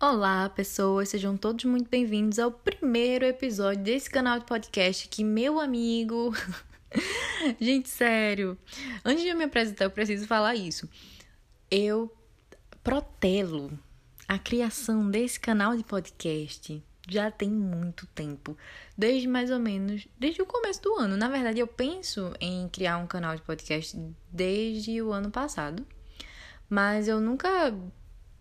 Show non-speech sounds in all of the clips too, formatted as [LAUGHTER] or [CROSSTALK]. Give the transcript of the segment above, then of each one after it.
Olá, pessoas, sejam todos muito bem-vindos ao primeiro episódio desse canal de podcast que meu amigo. [LAUGHS] Gente, sério. Antes de eu me apresentar, eu preciso falar isso. Eu protelo a criação desse canal de podcast já tem muito tempo. Desde mais ou menos, desde o começo do ano. Na verdade, eu penso em criar um canal de podcast desde o ano passado. Mas eu nunca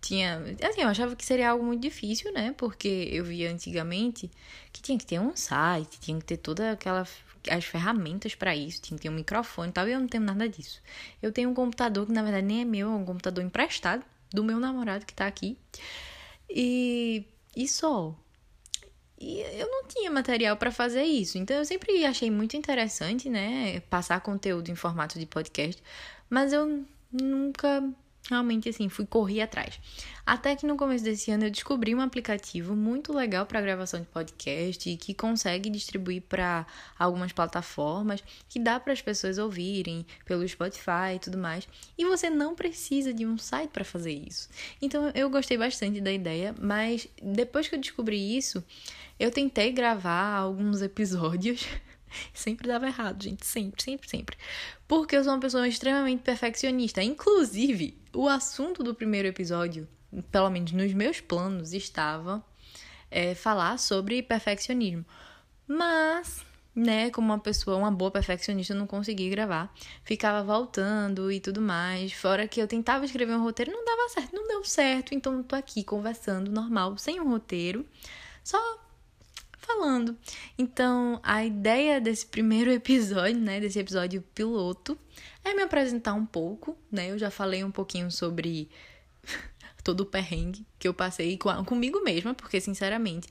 tinha. Assim, eu achava que seria algo muito difícil, né? Porque eu via antigamente que tinha que ter um site, tinha que ter toda aquela. as ferramentas para isso, tinha que ter um microfone e tal, e eu não tenho nada disso. Eu tenho um computador que na verdade nem é meu, é um computador emprestado do meu namorado que tá aqui. E. E só. E eu não tinha material para fazer isso. Então eu sempre achei muito interessante, né, passar conteúdo em formato de podcast, mas eu nunca realmente assim fui correr atrás. Até que no começo desse ano eu descobri um aplicativo muito legal para gravação de podcast e que consegue distribuir para algumas plataformas, que dá para as pessoas ouvirem pelo Spotify e tudo mais. E você não precisa de um site para fazer isso. Então eu gostei bastante da ideia, mas depois que eu descobri isso, eu tentei gravar alguns episódios [LAUGHS] [LAUGHS] Sempre dava errado, gente. Sempre, sempre, sempre. Porque eu sou uma pessoa extremamente perfeccionista. Inclusive, o assunto do primeiro episódio, pelo menos nos meus planos, estava é, falar sobre perfeccionismo. Mas, né, como uma pessoa, uma boa perfeccionista, eu não consegui gravar. Ficava voltando e tudo mais. Fora que eu tentava escrever um roteiro, não dava certo, não deu certo. Então, tô aqui conversando normal, sem um roteiro. Só falando. Então, a ideia desse primeiro episódio, né, desse episódio piloto, é me apresentar um pouco, né? Eu já falei um pouquinho sobre [LAUGHS] todo o perrengue que eu passei com, comigo mesma, porque sinceramente,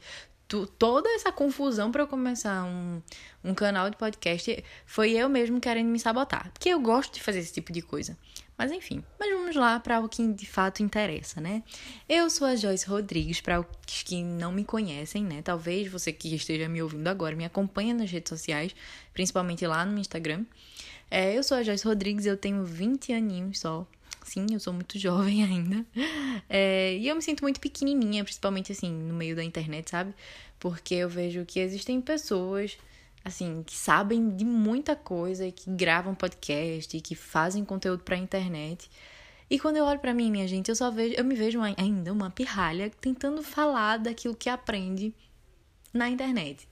tu, toda essa confusão para eu começar um, um canal de podcast foi eu mesmo querendo me sabotar, porque eu gosto de fazer esse tipo de coisa. Mas enfim, mas vamos lá para o que de fato interessa, né? Eu sou a Joyce Rodrigues, para os que não me conhecem, né? Talvez você que esteja me ouvindo agora me acompanhe nas redes sociais, principalmente lá no Instagram. É, eu sou a Joyce Rodrigues, eu tenho 20 aninhos só. Sim, eu sou muito [LAUGHS] jovem ainda. É, e eu me sinto muito pequenininha, principalmente assim, no meio da internet, sabe? Porque eu vejo que existem pessoas assim, que sabem de muita coisa que gravam podcast que fazem conteúdo pra internet. E quando eu olho para mim, minha gente, eu só vejo, eu me vejo ainda uma pirralha tentando falar daquilo que aprende na internet.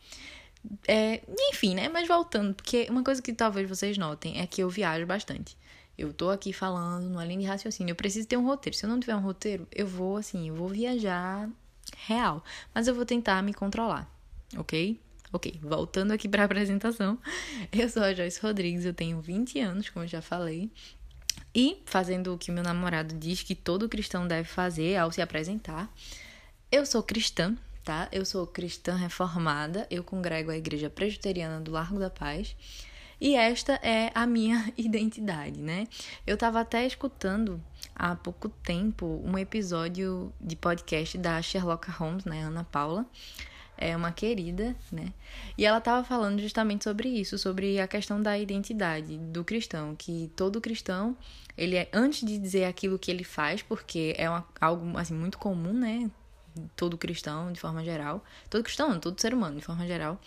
É, enfim, né? Mas voltando, porque uma coisa que talvez vocês notem é que eu viajo bastante. Eu tô aqui falando numa linha de raciocínio. Eu preciso ter um roteiro. Se eu não tiver um roteiro, eu vou assim, eu vou viajar real. Mas eu vou tentar me controlar, ok? Ok, voltando aqui para a apresentação. [LAUGHS] Eu sou a Joyce Rodrigues, eu tenho 20 anos, como eu já falei. E fazendo o que meu namorado diz que todo cristão deve fazer ao se apresentar. Eu sou cristã, tá? Eu sou cristã reformada, eu congrego a Igreja Presbiteriana do Largo da Paz. E esta é a minha [LAUGHS] identidade, né? Eu tava até escutando há pouco tempo um episódio de podcast da Sherlock Holmes, né, Ana Paula é uma querida, né? E ela estava falando justamente sobre isso, sobre a questão da identidade do cristão, que todo cristão, ele é antes de dizer aquilo que ele faz, porque é uma, algo assim muito comum, né? Todo cristão, de forma geral, todo cristão, todo ser humano, de forma geral,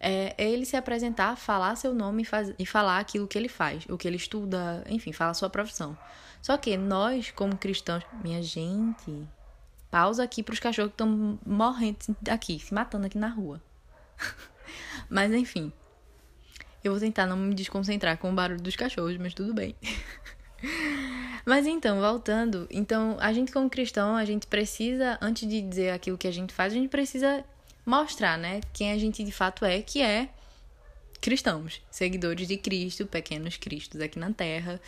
é, é ele se apresentar, falar seu nome e, faz, e falar aquilo que ele faz, o que ele estuda, enfim, falar sua profissão. Só que nós, como cristãos, minha gente, Pausa aqui para os cachorros que estão morrendo aqui, se matando aqui na rua. [LAUGHS] mas enfim. Eu vou tentar não me desconcentrar com o barulho dos cachorros, mas tudo bem. [LAUGHS] mas então, voltando, então a gente como cristão, a gente precisa antes de dizer aquilo que a gente faz, a gente precisa mostrar, né, quem a gente de fato é, que é cristãos, seguidores de Cristo, pequenos cristos aqui na terra.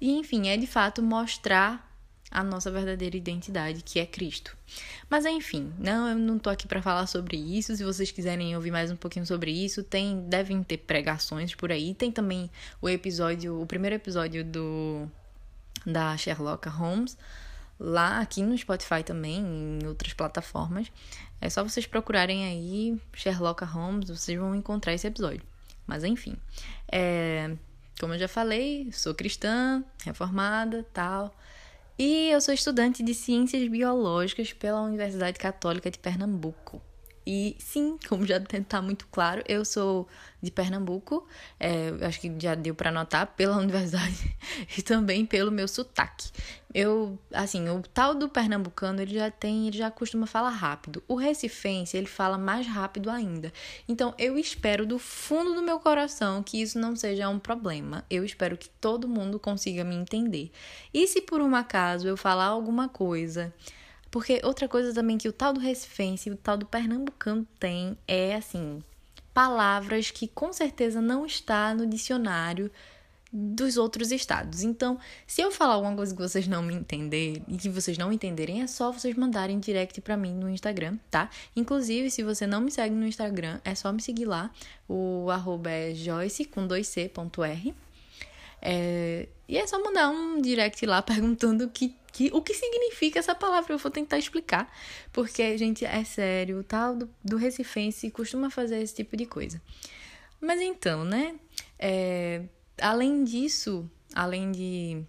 E enfim, é de fato mostrar a nossa verdadeira identidade, que é Cristo. Mas enfim, não, eu não tô aqui para falar sobre isso. Se vocês quiserem ouvir mais um pouquinho sobre isso, tem devem ter pregações por aí. Tem também o episódio, o primeiro episódio do da Sherlock Holmes lá aqui no Spotify também, em outras plataformas. É só vocês procurarem aí Sherlock Holmes, vocês vão encontrar esse episódio. Mas enfim, é, como eu já falei, sou cristã, reformada, tal. E eu sou estudante de Ciências Biológicas pela Universidade Católica de Pernambuco. E sim, como já está muito claro, eu sou de Pernambuco, é, acho que já deu para notar pela [LAUGHS] universidade e também pelo meu sotaque. Eu, assim, o tal do pernambucano, ele já tem, ele já costuma falar rápido. O recifense, ele fala mais rápido ainda. Então, eu espero do fundo do meu coração que isso não seja um problema. Eu espero que todo mundo consiga me entender. E se por um acaso eu falar alguma coisa porque outra coisa também que o tal do recifense e o tal do pernambucano tem é assim, palavras que com certeza não está no dicionário dos outros estados. Então, se eu falar alguma coisa que vocês não me entenderem e que vocês não entenderem, é só vocês mandarem direct para mim no Instagram, tá? Inclusive, se você não me segue no Instagram, é só me seguir lá. O arroba é joyce com 2c.r. É, e é só mandar um direct lá perguntando que, que, o que significa essa palavra. Eu vou tentar explicar. Porque, gente, é sério, o tal do, do Recifense costuma fazer esse tipo de coisa. Mas então, né? É, além disso, além de,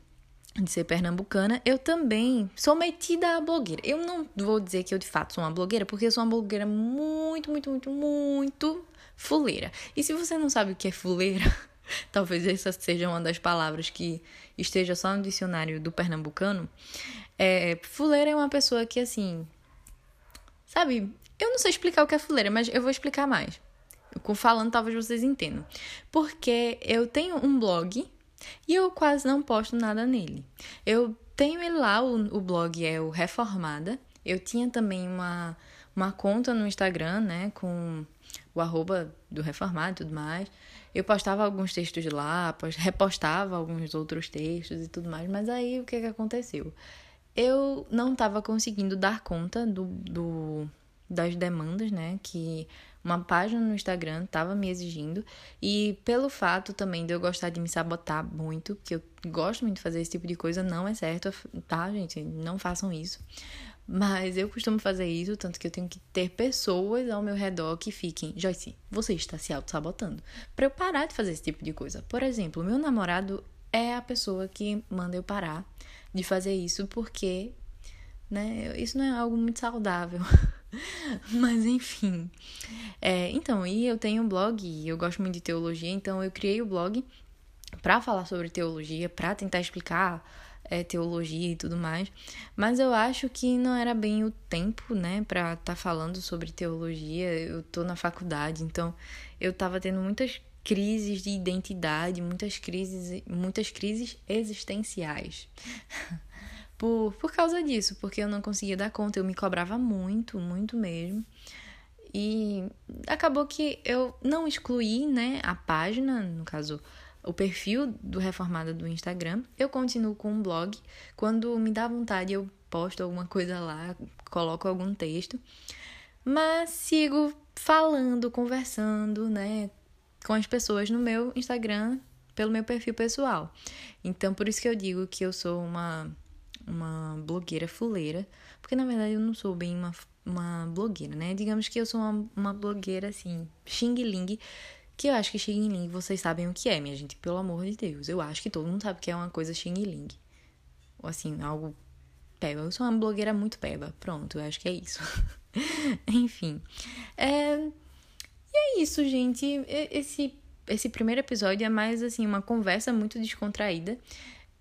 de ser pernambucana, eu também sou metida a blogueira. Eu não vou dizer que eu de fato sou uma blogueira, porque eu sou uma blogueira muito, muito, muito, muito fuleira. E se você não sabe o que é fuleira. [LAUGHS] [LAUGHS] talvez essa seja uma das palavras que esteja só no dicionário do pernambucano. É, fuleira é uma pessoa que, assim. Sabe, eu não sei explicar o que é fuleira, mas eu vou explicar mais. Falando, talvez vocês entendam. Porque eu tenho um blog e eu quase não posto nada nele. Eu tenho ele lá, o, o blog é o Reformada. Eu tinha também uma, uma conta no Instagram, né, com o arroba do Reformado e tudo mais. Eu postava alguns textos lá, repostava alguns outros textos e tudo mais, mas aí o que, que aconteceu? Eu não estava conseguindo dar conta do, do, das demandas, né, que uma página no Instagram estava me exigindo, e pelo fato também de eu gostar de me sabotar muito, porque eu gosto muito de fazer esse tipo de coisa, não é certo, tá, gente? Não façam isso. Mas eu costumo fazer isso, tanto que eu tenho que ter pessoas ao meu redor que fiquem, Joyce, você está se auto-sabotando. Para eu parar de fazer esse tipo de coisa. Por exemplo, meu namorado é a pessoa que manda eu parar de fazer isso porque, né, isso não é algo muito saudável. [LAUGHS] Mas enfim. É, então, e eu tenho um blog e eu gosto muito de teologia, então eu criei o blog para falar sobre teologia, para tentar explicar é, teologia e tudo mais. Mas eu acho que não era bem o tempo, né, para estar tá falando sobre teologia. Eu tô na faculdade, então eu tava tendo muitas crises de identidade, muitas crises, muitas crises existenciais. [LAUGHS] por, por causa disso, porque eu não conseguia dar conta, eu me cobrava muito, muito mesmo. E acabou que eu não excluí, né, a página, no caso, o perfil do Reformada do Instagram. Eu continuo com um blog. Quando me dá vontade, eu posto alguma coisa lá, coloco algum texto. Mas sigo falando, conversando, né, com as pessoas no meu Instagram, pelo meu perfil pessoal. Então, por isso que eu digo que eu sou uma uma blogueira fuleira, porque na verdade eu não sou bem uma, uma blogueira, né? Digamos que eu sou uma, uma blogueira assim, xing ling, que eu acho que Xing Ling vocês sabem o que é, minha gente, pelo amor de Deus. Eu acho que todo mundo sabe que é uma coisa Xing Ling. Ou assim, algo peba. Eu sou uma blogueira muito peba. Pronto, eu acho que é isso. [LAUGHS] Enfim. É... E é isso, gente. Esse, esse primeiro episódio é mais assim, uma conversa muito descontraída.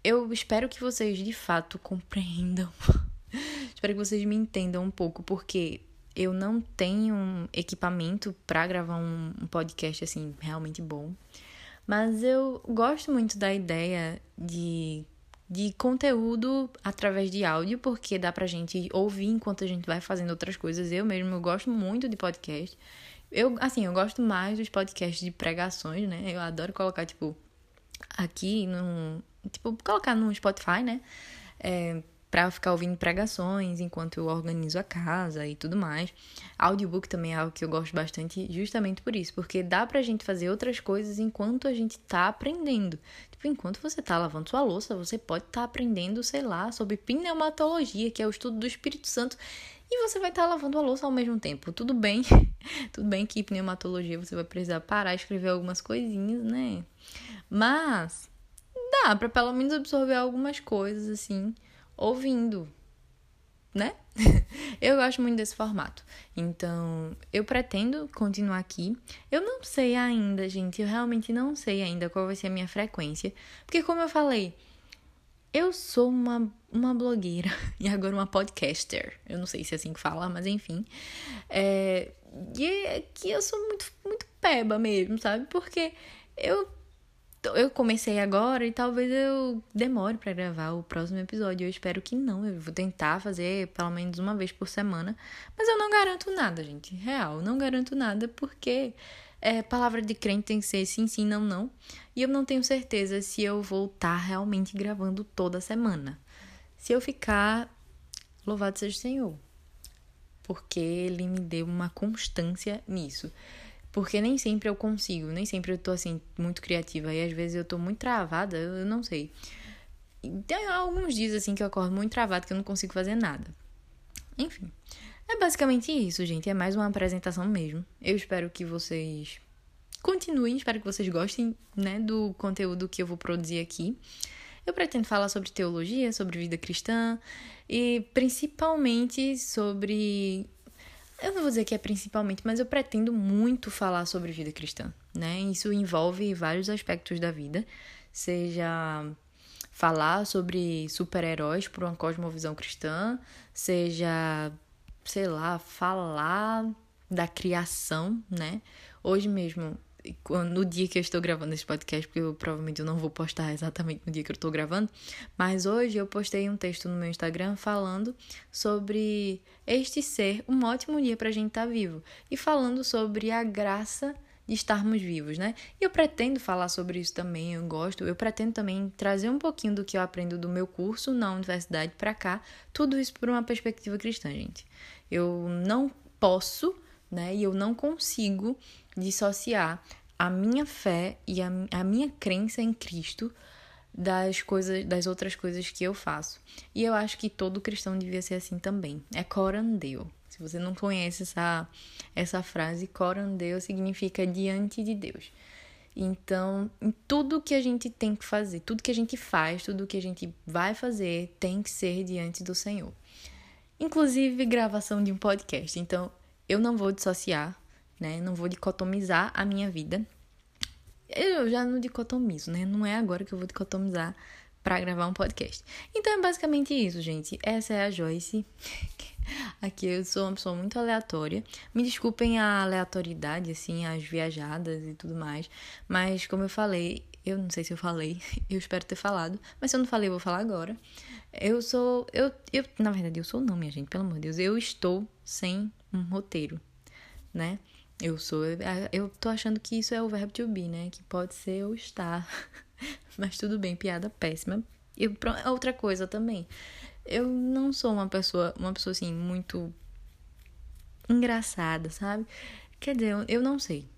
Eu espero que vocês de fato compreendam. [LAUGHS] espero que vocês me entendam um pouco, porque eu não tenho equipamento para gravar um, um podcast assim realmente bom, mas eu gosto muito da ideia de de conteúdo através de áudio, porque dá pra gente ouvir enquanto a gente vai fazendo outras coisas. Eu mesmo eu gosto muito de podcast. Eu, assim, eu gosto mais dos podcasts de pregações, né? Eu adoro colocar, tipo, aqui no. Tipo, colocar no Spotify, né? É, para ficar ouvindo pregações enquanto eu organizo a casa e tudo mais. Audiobook também é algo que eu gosto bastante, justamente por isso, porque dá pra gente fazer outras coisas enquanto a gente tá aprendendo. Tipo, enquanto você tá lavando sua louça, você pode estar tá aprendendo, sei lá, sobre pneumatologia, que é o estudo do Espírito Santo, e você vai estar tá lavando a louça ao mesmo tempo. Tudo bem, [LAUGHS] tudo bem que pneumatologia você vai precisar parar escrever algumas coisinhas, né? Mas dá para pelo menos absorver algumas coisas assim ouvindo, né? [LAUGHS] eu gosto muito desse formato. Então, eu pretendo continuar aqui. Eu não sei ainda, gente, eu realmente não sei ainda qual vai ser a minha frequência, porque como eu falei, eu sou uma, uma blogueira [LAUGHS] e agora uma podcaster. Eu não sei se é assim que fala, mas enfim. É, e é que eu sou muito, muito peba mesmo, sabe? Porque eu eu comecei agora e talvez eu demore para gravar o próximo episódio. Eu espero que não. Eu vou tentar fazer pelo menos uma vez por semana. Mas eu não garanto nada, gente. Real, não garanto nada porque é, palavra de crente tem que ser sim, sim, não, não. E eu não tenho certeza se eu vou estar tá realmente gravando toda semana. Se eu ficar, louvado seja o Senhor. Porque Ele me deu uma constância nisso. Porque nem sempre eu consigo, nem sempre eu tô assim, muito criativa. E às vezes eu tô muito travada, eu não sei. Tem alguns dias assim que eu acordo muito travada, que eu não consigo fazer nada. Enfim. É basicamente isso, gente. É mais uma apresentação mesmo. Eu espero que vocês continuem, espero que vocês gostem, né, do conteúdo que eu vou produzir aqui. Eu pretendo falar sobre teologia, sobre vida cristã e principalmente sobre eu não vou dizer que é principalmente, mas eu pretendo muito falar sobre vida cristã, né? Isso envolve vários aspectos da vida, seja falar sobre super-heróis por uma cosmovisão cristã, seja sei lá, falar da criação, né? Hoje mesmo, no dia que eu estou gravando esse podcast, porque eu provavelmente eu não vou postar exatamente no dia que eu estou gravando, mas hoje eu postei um texto no meu Instagram falando sobre este ser um ótimo dia para a gente estar tá vivo e falando sobre a graça de estarmos vivos, né? E eu pretendo falar sobre isso também, eu gosto. Eu pretendo também trazer um pouquinho do que eu aprendo do meu curso na universidade para cá, tudo isso por uma perspectiva cristã, gente. Eu não posso, né, e eu não consigo dissociar a minha fé e a, a minha crença em Cristo das coisas, das outras coisas que eu faço. E eu acho que todo cristão devia ser assim também. É corandeu. Se você não conhece essa, essa frase, corandeu significa diante de Deus. Então, em tudo que a gente tem que fazer, tudo que a gente faz, tudo que a gente vai fazer, tem que ser diante do Senhor inclusive gravação de um podcast. Então, eu não vou dissociar, né? Não vou dicotomizar a minha vida. Eu já não dicotomizo, né? Não é agora que eu vou dicotomizar para gravar um podcast. Então é basicamente isso, gente. Essa é a Joyce. [LAUGHS] Aqui eu sou uma pessoa muito aleatória. Me desculpem a aleatoriedade, assim, as viajadas e tudo mais. Mas, como eu falei, eu não sei se eu falei, [LAUGHS] eu espero ter falado. Mas se eu não falei, eu vou falar agora. Eu sou. Eu, eu, na verdade, eu sou não, minha gente, pelo amor de Deus. Eu estou sem um roteiro, né? Eu sou. Eu tô achando que isso é o verbo to be, né? Que pode ser eu estar. [LAUGHS] Mas tudo bem, piada péssima. E outra coisa também. Eu não sou uma pessoa, uma pessoa assim, muito engraçada, sabe? Quer dizer, eu não sei.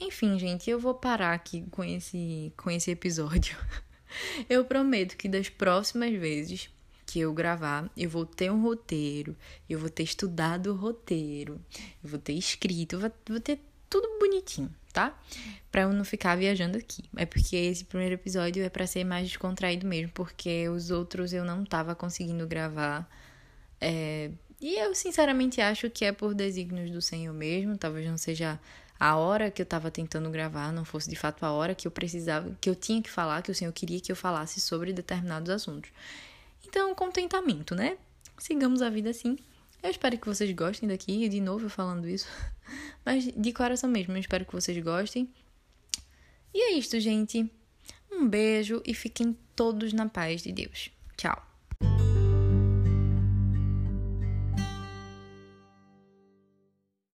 Enfim, gente, eu vou parar aqui com esse, com esse episódio. [LAUGHS] Eu prometo que das próximas vezes que eu gravar, eu vou ter um roteiro, eu vou ter estudado o roteiro, eu vou ter escrito, eu vou, ter tudo bonitinho, tá? Pra eu não ficar viajando aqui. É porque esse primeiro episódio é para ser mais descontraído mesmo, porque os outros eu não tava conseguindo gravar. É... E eu sinceramente acho que é por desígnios do Senhor mesmo, talvez não seja a hora que eu estava tentando gravar não fosse de fato a hora que eu precisava, que eu tinha que falar, que o Senhor queria que eu falasse sobre determinados assuntos. Então, contentamento, né? Sigamos a vida assim. Eu espero que vocês gostem daqui, de novo eu falando isso. [LAUGHS] Mas de coração mesmo, eu espero que vocês gostem. E é isto, gente. Um beijo e fiquem todos na paz de Deus. Tchau.